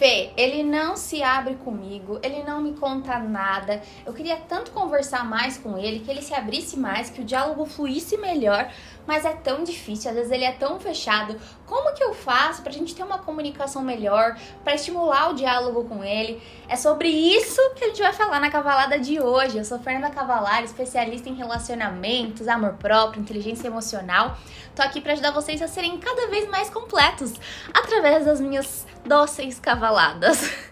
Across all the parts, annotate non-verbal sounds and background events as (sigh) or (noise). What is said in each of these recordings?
Fê, ele não se abre comigo, ele não me conta nada. Eu queria tanto conversar mais com ele, que ele se abrisse mais, que o diálogo fluísse melhor, mas é tão difícil, às vezes ele é tão fechado. Como que eu faço pra gente ter uma comunicação melhor, para estimular o diálogo com ele? É sobre isso que a gente vai falar na cavalada de hoje. Eu sou Fernanda Cavalar, especialista em relacionamentos, amor próprio, inteligência emocional. Tô aqui para ajudar vocês a serem cada vez mais completos através das minhas dóceis cavaladas. (laughs)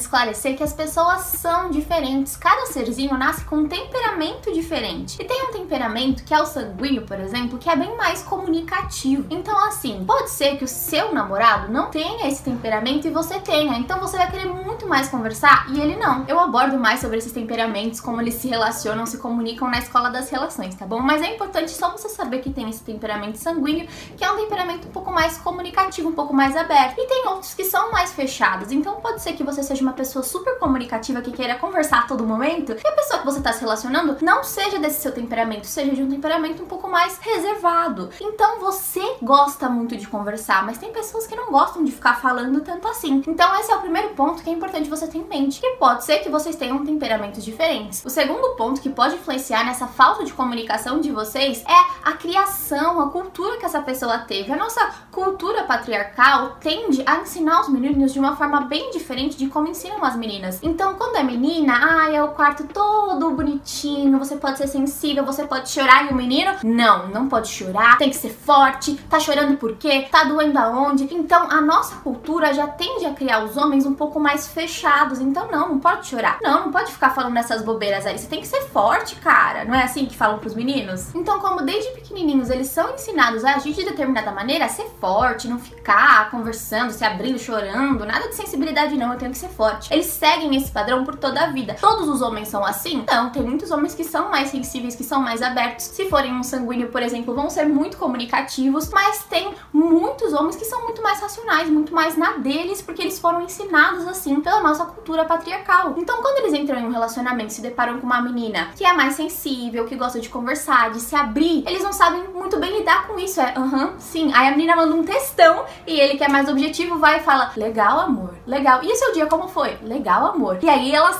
importante esclarecer que as pessoas são diferentes. Cada serzinho nasce com um temperamento diferente. E tem um temperamento que é o sanguíneo, por exemplo, que é bem mais comunicativo. Então, assim, pode ser que o seu namorado não tenha esse temperamento e você tenha. Então, você vai querer muito mais conversar e ele não. Eu abordo mais sobre esses temperamentos, como eles se relacionam, se comunicam na escola das relações, tá bom? Mas é importante só você saber que tem esse temperamento sanguíneo, que é um temperamento um pouco mais comunicativo, um pouco mais aberto. E tem outros que são mais fechados. Então, pode ser que você seja uma pessoa super comunicativa que queira conversar a todo momento, e a pessoa que você está se relacionando não seja desse seu temperamento, seja de um temperamento um pouco mais reservado. Então você gosta muito de conversar, mas tem pessoas que não gostam de ficar falando tanto assim. Então esse é o primeiro ponto que é importante você ter em mente, que pode ser que vocês tenham temperamentos diferentes. O segundo ponto que pode influenciar nessa falta de comunicação de vocês é a criação, a cultura que essa pessoa teve. A nossa cultura patriarcal tende a ensinar os meninos de uma forma bem diferente de como ensinam as meninas. Então, quando é menina, ai, é o quarto todo bonitinho, você pode ser sensível, você pode chorar e o menino, não, não pode chorar, tem que ser forte, tá chorando por quê? Tá doendo aonde? Então, a nossa cultura já tende a criar os homens um pouco mais fechados. Então, não, não pode chorar. Não, não pode ficar falando dessas bobeiras aí. Você tem que ser forte, cara. Não é assim que falam pros meninos? Então, como desde pequenininhos eles são ensinados a agir de determinada maneira, a ser forte, não ficar conversando, se abrindo, chorando, nada de sensibilidade não, eu tenho que ser forte. Eles seguem esse padrão por toda a vida. Todos os homens são assim? Não, tem muitos homens que são mais sensíveis, que são mais abertos. Se forem um sanguíneo, por exemplo, vão ser muito comunicativos, mas tem muitos homens que são muito mais racionais, muito mais na deles, porque eles foram ensinados assim pela nossa cultura patriarcal. Então, quando eles entram em um relacionamento, se deparam com uma menina que é mais sensível, que gosta de conversar, de se abrir, eles não sabem muito bem lidar com isso. É, aham, sim. Aí a menina manda um textão e ele que é mais objetivo vai e fala: Legal, amor, legal. E seu dia como foi? Legal, amor. E aí ela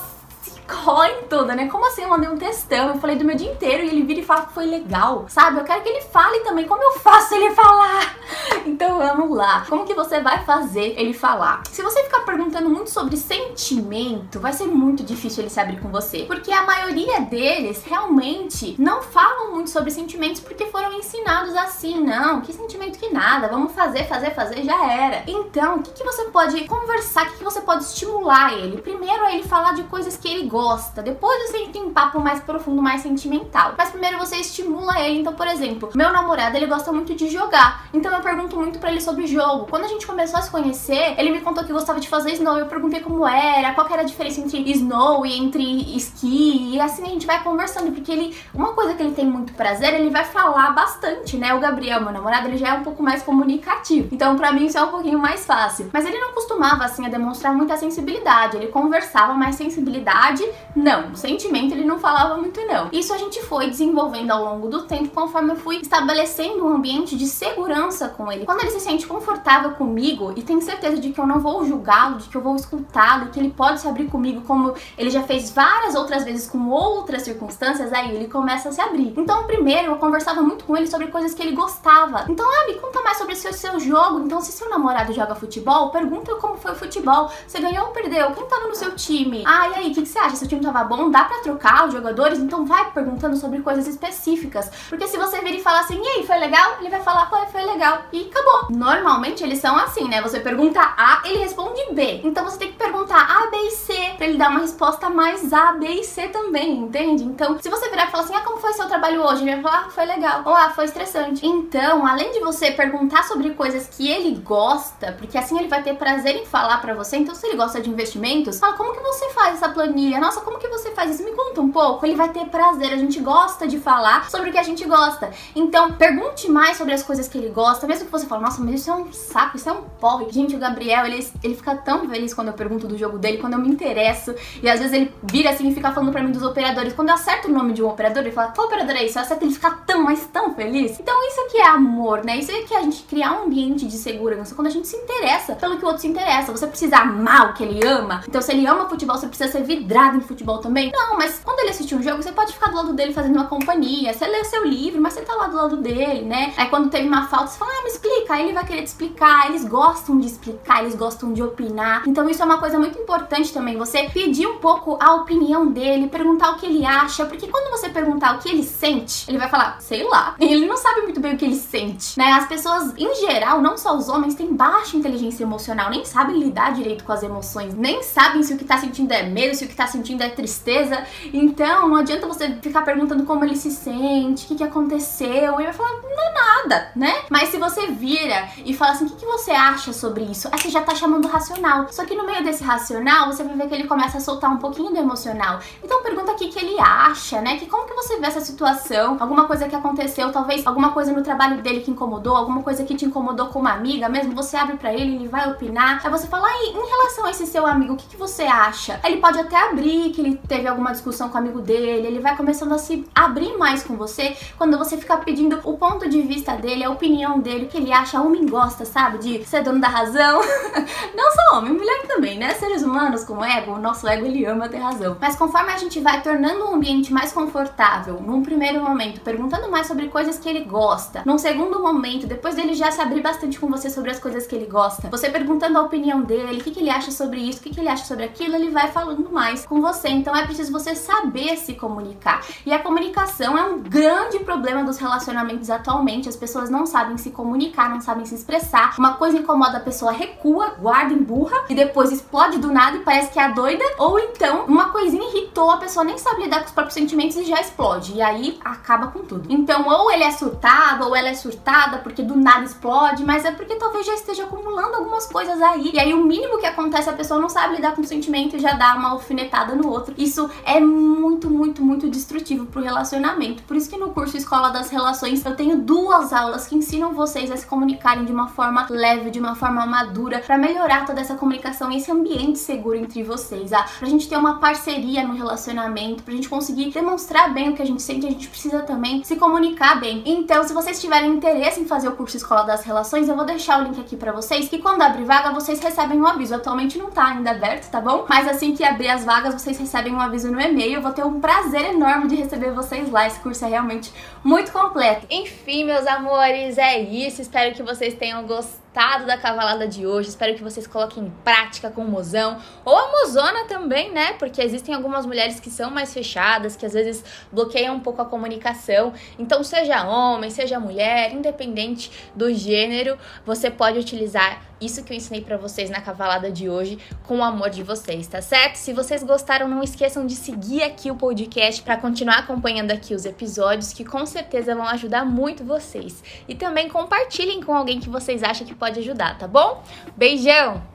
se corre toda, né? Como assim? Eu mandei um textão, eu falei do meu dia inteiro e ele vira e fala que foi legal, sabe? Eu quero que ele fale também como eu faço ele falar. (laughs) Então vamos lá. Como que você vai fazer ele falar? Se você ficar perguntando muito sobre sentimento, vai ser muito difícil ele se abrir com você. Porque a maioria deles realmente não falam muito sobre sentimentos porque foram ensinados assim. Não, que sentimento que nada. Vamos fazer, fazer, fazer, já era. Então, o que, que você pode conversar? O que, que você pode estimular ele? Primeiro é ele falar de coisas que ele gosta. Depois você tem um papo mais profundo, mais sentimental. Mas primeiro você estimula ele. Então, por exemplo, meu namorado, ele gosta muito de jogar. Então eu pergunto muito para ele sobre jogo. Quando a gente começou a se conhecer, ele me contou que gostava de fazer snow. Eu perguntei como era, qual era a diferença entre snow e entre esqui. E assim a gente vai conversando, porque ele, uma coisa que ele tem muito prazer, ele vai falar bastante, né? O Gabriel, meu namorado, ele já é um pouco mais comunicativo. Então, para mim isso é um pouquinho mais fácil. Mas ele não costumava assim a demonstrar muita sensibilidade. Ele conversava, mais sensibilidade não. Sentimento ele não falava muito não. Isso a gente foi desenvolvendo ao longo do tempo conforme eu fui estabelecendo um ambiente de segurança com ele. Quando ele se sente confortável comigo e tem certeza de que eu não vou julgá-lo, de que eu vou escutá-lo, que ele pode se abrir comigo como ele já fez várias outras vezes com outras circunstâncias, aí ele começa a se abrir. Então, primeiro eu conversava muito com ele sobre coisas que ele gostava. Então, ah, me conta mais sobre o seu, seu jogo. Então, se seu namorado joga futebol, pergunta como foi o futebol. Você ganhou ou perdeu? Quem tava no seu time? Ah, e aí, o que, que você acha? Seu time tava bom? Dá pra trocar os jogadores? Então vai perguntando sobre coisas específicas. Porque se você vir e falar assim, e aí, foi legal? Ele vai falar, foi, foi legal. E acabou. Normalmente eles são assim, né? Você pergunta A, ele responde B. Então você tem que perguntar A, B e C pra ele dar uma resposta mais A, B e C também, entende? Então, se você virar e falar assim, ah, como foi seu trabalho hoje? Ele vai falar, ah, foi legal. Ou ah, foi estressante. Então, além de você perguntar sobre coisas que ele gosta, porque assim ele vai ter prazer em falar para você. Então, se ele gosta de investimentos, fala, como que você faz essa planilha? Nossa, como que você faz isso? Me conta um pouco. Ele vai ter prazer. A gente gosta de falar sobre o que a gente gosta. Então, pergunte mais sobre as coisas que ele gosta, mesmo que você fale, nossa, mas isso é um saco, isso é um porre. Gente, o Gabriel, ele, ele fica tão feliz quando eu pergunto do jogo dele, quando eu me interesso. E às vezes ele vira assim e fica falando pra mim dos operadores. Quando eu acerto o nome de um operador, ele fala, qual operador é isso? Eu acerto, ele fica tão, mas tão feliz. Então, isso que é amor, né? Isso é que a gente criar um ambiente de segurança, quando a gente se interessa pelo que o outro se interessa. Você precisa amar o que ele ama. Então, se ele ama futebol, você precisa ser vidrado em futebol também. Não, mas quando ele assistir um jogo, você pode ficar do lado dele fazendo uma companhia. Você lê seu livro, mas você tá lá do lado dele, né? Aí quando teve uma falta, você fala, ah, me explica. Aí ele vai querer te explicar. Eles gostam de explicar, eles gostam de opinar. Então, isso é uma coisa muito importante também. Você pedir um pouco a opinião dele, perguntar o que ele acha. Porque quando você perguntar o que ele sente, ele vai falar, sei lá. (laughs) Ele não sabe muito bem o que ele sente, né? As pessoas, em geral, não só os homens, têm baixa inteligência emocional, nem sabem lidar direito com as emoções, nem sabem se o que tá sentindo é medo, se o que tá sentindo é tristeza. Então, não adianta você ficar perguntando como ele se sente, o que, que aconteceu. Ele vai falar, não é nada, né? Mas se você vira e fala assim, o que, que você acha sobre isso? Aí você já tá chamando racional. Só que no meio desse racional, você vai ver que ele começa a soltar um pouquinho do emocional. Então pergunta o que, ele acha, né? Que como que você vê essa situação? Alguma coisa que aconteceu, talvez alguma coisa no trabalho dele que incomodou, alguma coisa que te incomodou com uma amiga mesmo, você abre para ele, ele vai opinar. Aí você fala, aí, em relação a esse seu amigo, o que, que você acha? Ele pode até abrir que ele teve alguma discussão com o amigo dele, ele vai começando a se abrir mais com você quando você fica pedindo o ponto de vista dele, a opinião dele, o que ele acha. Homem gosta, sabe? De ser dono da razão. (laughs) Não só homem, mulher também, né? Seres humanos com ego, o nosso ego ele ama ter razão. Mas conforme a gente vai tornando um ambiente mais confortável, num primeiro momento, perguntando mais sobre coisas que ele gosta, num segundo momento, depois dele já se abrir bastante com você sobre as coisas que ele gosta, você perguntando a opinião dele, o que, que ele acha sobre isso, o que, que ele acha sobre aquilo, ele vai falando mais com você. Então é preciso você saber se comunicar. E a comunicação é um grande problema dos relacionamentos atualmente. As pessoas não sabem se comunicar, não sabem se expressar. Uma coisa incomoda a pessoa, recua, guarda, emburra e depois explode do nada e parece que é a doida. Ou então, uma coisinha irritou, a pessoa nem sabe lidar com os próprios sentimentos e já explode. E aí acaba com tudo. Então, ou ele é surtado, ou ela é surtada porque do nada explode, mas é porque talvez já esteja acumulando algumas coisas aí. E aí o mínimo que acontece, a pessoa não sabe lidar com o sentimento e já dá uma alfinetada no outro. Isso é muito, muito, muito destrutivo pro relacionamento. Por isso que no curso Escola das Relações eu tenho duas aulas que ensinam vocês a se comunicarem de uma forma leve, de uma forma madura, para melhorar toda essa comunicação e esse ambiente seguro entre vocês, ah, pra gente ter uma parceria no relacionamento, pra gente conseguir demonstrar bem o que a gente sente, a gente precisa também se comunicar bem. Então, se vocês tiverem interesse em fazer o curso Escola das Relações, eu vou deixar o link aqui para vocês, que quando abrir vaga, vocês recebem um aviso. Atualmente não tá ainda aberto, tá bom? Mas assim que abrir as vagas, vocês recebem um aviso no e-mail. Eu vou ter um prazer enorme de receber vocês lá. Esse curso é realmente muito completo. Enfim, meus amores, é isso. Espero que vocês tenham gostado gostado da cavalada de hoje. Espero que vocês coloquem em prática com o mozão ou a mozona também, né? Porque existem algumas mulheres que são mais fechadas, que às vezes bloqueiam um pouco a comunicação. Então, seja homem, seja mulher, independente do gênero, você pode utilizar isso que eu ensinei para vocês na cavalada de hoje com o amor de vocês, tá certo? Se vocês gostaram, não esqueçam de seguir aqui o podcast para continuar acompanhando aqui os episódios que com certeza vão ajudar muito vocês. E também compartilhem com alguém que vocês acham que pode ajudar, tá bom? Beijão!